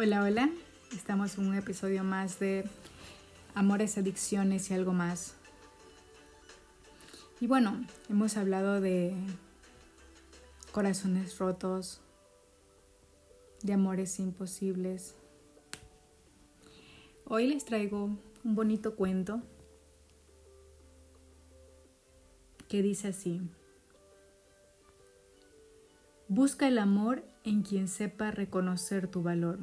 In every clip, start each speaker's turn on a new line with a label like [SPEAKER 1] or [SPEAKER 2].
[SPEAKER 1] Hola, hola. Estamos en un episodio más de Amores, Adicciones y algo más. Y bueno, hemos hablado de corazones rotos, de amores imposibles. Hoy les traigo un bonito cuento que dice así. Busca el amor en quien sepa reconocer tu valor.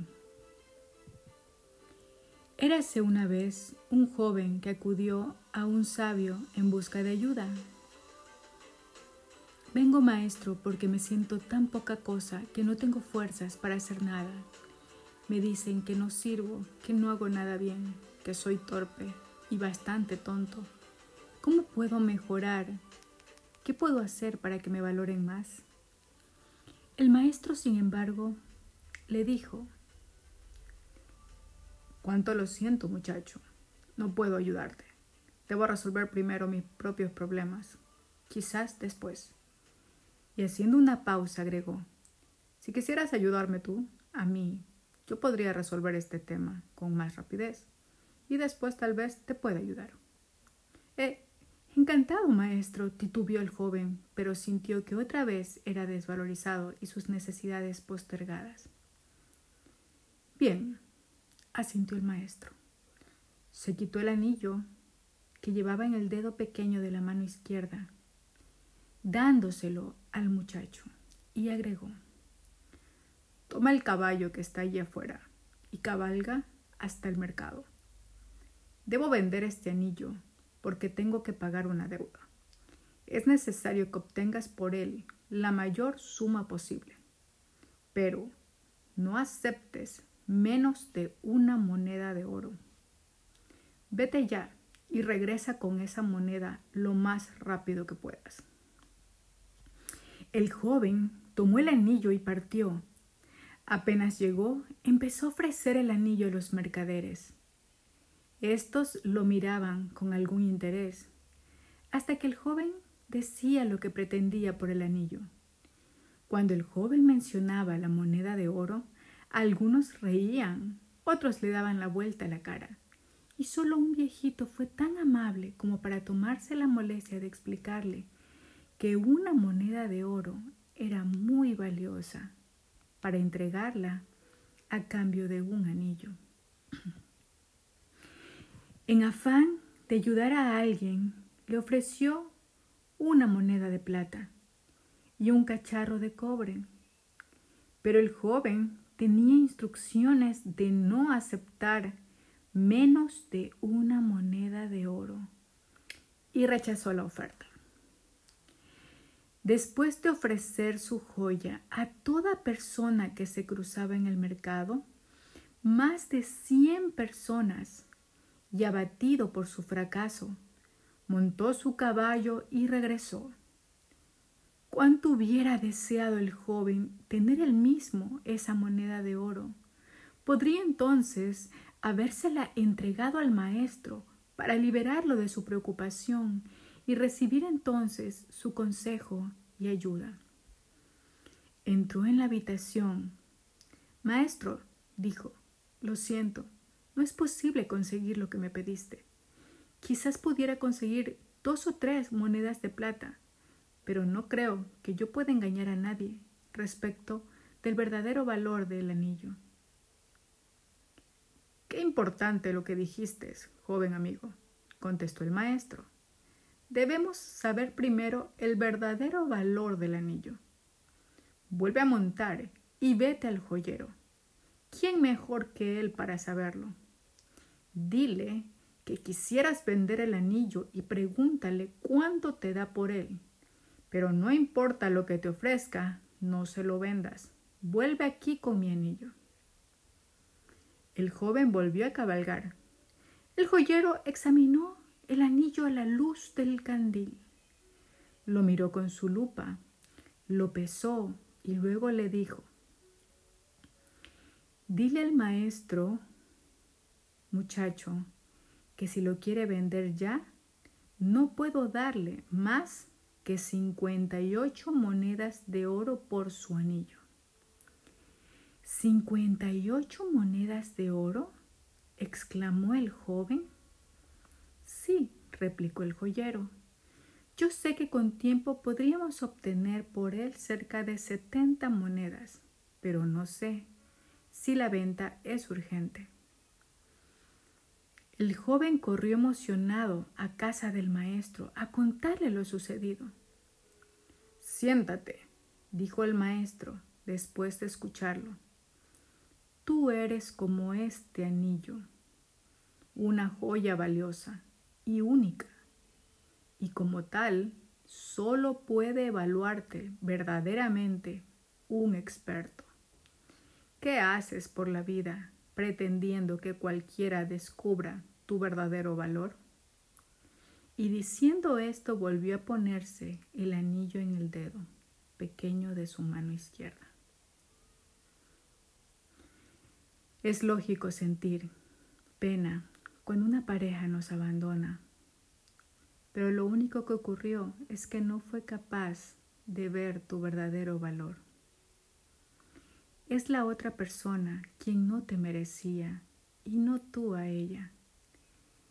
[SPEAKER 1] Érase una vez un joven que acudió a un sabio en busca de ayuda. Vengo maestro porque me siento tan poca cosa que no tengo fuerzas para hacer nada. Me dicen que no sirvo, que no hago nada bien, que soy torpe y bastante tonto. ¿Cómo puedo mejorar? ¿Qué puedo hacer para que me valoren más? El maestro, sin embargo, le dijo, Cuánto lo siento, muchacho. No puedo ayudarte. Debo resolver primero mis propios problemas. Quizás después. Y haciendo una pausa agregó, si quisieras ayudarme tú, a mí, yo podría resolver este tema con más rapidez. Y después tal vez te pueda ayudar. Eh, encantado, maestro, titubeó el joven, pero sintió que otra vez era desvalorizado y sus necesidades postergadas. Bien, asintió el maestro. Se quitó el anillo que llevaba en el dedo pequeño de la mano izquierda, dándoselo al muchacho, y agregó, Toma el caballo que está allí afuera y cabalga hasta el mercado. Debo vender este anillo porque tengo que pagar una deuda. Es necesario que obtengas por él la mayor suma posible, pero no aceptes menos de una moneda de oro. Vete ya y regresa con esa moneda lo más rápido que puedas. El joven tomó el anillo y partió. Apenas llegó, empezó a ofrecer el anillo a los mercaderes. Estos lo miraban con algún interés, hasta que el joven decía lo que pretendía por el anillo. Cuando el joven mencionaba la moneda de oro, algunos reían, otros le daban la vuelta a la cara. Y solo un viejito fue tan amable como para tomarse la molestia de explicarle que una moneda de oro era muy valiosa para entregarla a cambio de un anillo. En afán de ayudar a alguien, le ofreció una moneda de plata y un cacharro de cobre. Pero el joven tenía instrucciones de no aceptar menos de una moneda de oro y rechazó la oferta. Después de ofrecer su joya a toda persona que se cruzaba en el mercado, más de cien personas, y abatido por su fracaso, montó su caballo y regresó. Cuánto hubiera deseado el joven tener él mismo esa moneda de oro. Podría entonces habérsela entregado al maestro para liberarlo de su preocupación y recibir entonces su consejo y ayuda. Entró en la habitación. Maestro, dijo, lo siento, no es posible conseguir lo que me pediste. Quizás pudiera conseguir dos o tres monedas de plata, pero no creo que yo pueda engañar a nadie respecto del verdadero valor del anillo. Qué importante lo que dijiste, joven amigo, contestó el maestro. Debemos saber primero el verdadero valor del anillo. Vuelve a montar y vete al joyero. ¿Quién mejor que él para saberlo? Dile que quisieras vender el anillo y pregúntale cuánto te da por él pero no importa lo que te ofrezca, no se lo vendas. Vuelve aquí con mi anillo. El joven volvió a cabalgar. El joyero examinó el anillo a la luz del candil. Lo miró con su lupa, lo pesó y luego le dijo, Dile al maestro, muchacho, que si lo quiere vender ya, no puedo darle más que 58 monedas de oro por su anillo. ¿Cincuenta y ocho monedas de oro? exclamó el joven. Sí, replicó el joyero. Yo sé que con tiempo podríamos obtener por él cerca de setenta monedas, pero no sé si la venta es urgente. El joven corrió emocionado a casa del maestro a contarle lo sucedido. Siéntate, dijo el maestro después de escucharlo. Tú eres como este anillo, una joya valiosa y única, y como tal solo puede evaluarte verdaderamente un experto. ¿Qué haces por la vida pretendiendo que cualquiera descubra tu verdadero valor? Y diciendo esto volvió a ponerse el anillo en el dedo pequeño de su mano izquierda. Es lógico sentir pena cuando una pareja nos abandona, pero lo único que ocurrió es que no fue capaz de ver tu verdadero valor. Es la otra persona quien no te merecía y no tú a ella.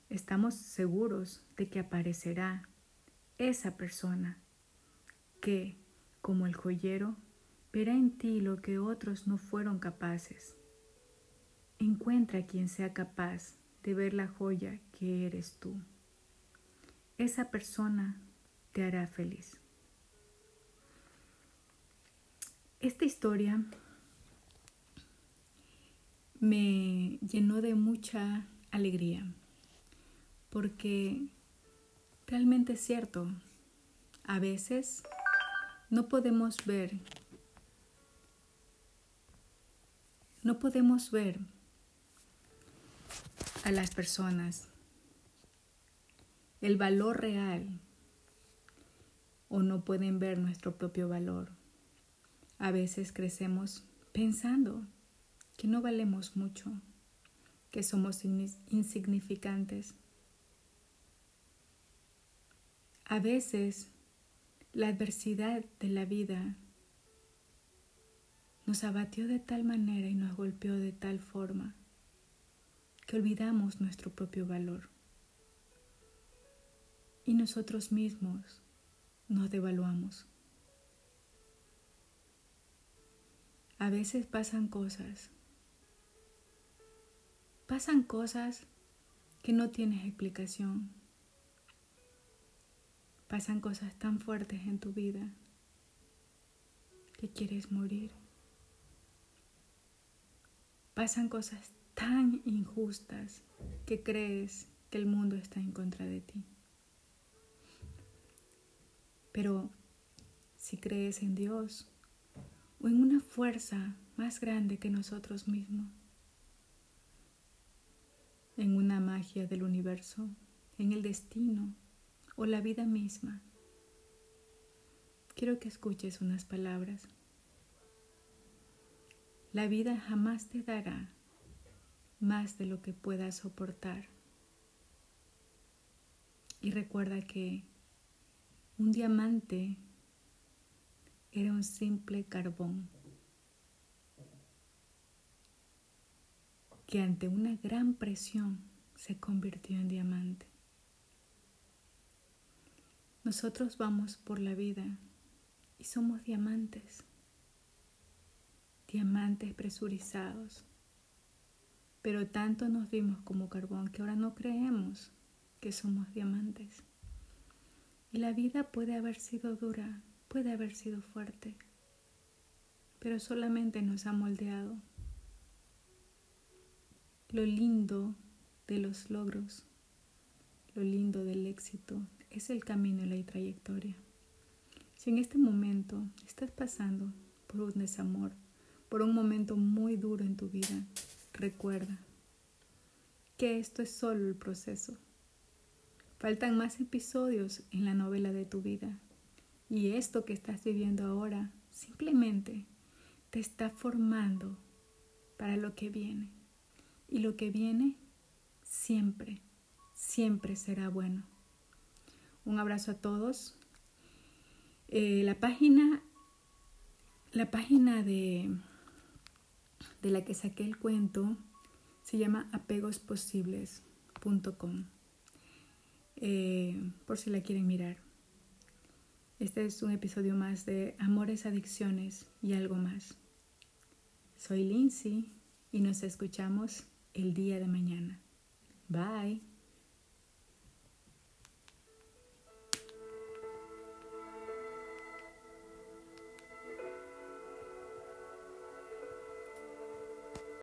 [SPEAKER 1] Estamos seguros de que aparecerá esa persona que, como el joyero, verá en ti lo que otros no fueron capaces Encuentra quien sea capaz de ver la joya que eres tú. Esa persona te hará feliz. Esta historia me llenó de mucha alegría porque realmente es cierto, a veces no podemos ver, no podemos ver a las personas el valor real o no pueden ver nuestro propio valor. A veces crecemos pensando que no valemos mucho, que somos insignificantes. A veces la adversidad de la vida nos abatió de tal manera y nos golpeó de tal forma que olvidamos nuestro propio valor y nosotros mismos nos devaluamos. A veces pasan cosas, pasan cosas que no tienes explicación, pasan cosas tan fuertes en tu vida que quieres morir, pasan cosas tan injustas que crees que el mundo está en contra de ti. Pero si crees en Dios o en una fuerza más grande que nosotros mismos, en una magia del universo, en el destino o la vida misma, quiero que escuches unas palabras. La vida jamás te dará más de lo que puedas soportar. Y recuerda que un diamante era un simple carbón que ante una gran presión se convirtió en diamante. Nosotros vamos por la vida y somos diamantes, diamantes presurizados pero tanto nos vimos como carbón que ahora no creemos que somos diamantes. Y la vida puede haber sido dura, puede haber sido fuerte, pero solamente nos ha moldeado. Lo lindo de los logros, lo lindo del éxito es el camino y la trayectoria. Si en este momento estás pasando por un desamor, por un momento muy duro en tu vida, Recuerda que esto es solo el proceso. Faltan más episodios en la novela de tu vida y esto que estás viviendo ahora simplemente te está formando para lo que viene. Y lo que viene siempre, siempre será bueno. Un abrazo a todos. Eh, la página, la página de de la que saqué el cuento se llama apegosposibles.com. Eh, por si la quieren mirar. Este es un episodio más de Amores, Adicciones y algo más. Soy Lindsay y nos escuchamos el día de mañana. Bye.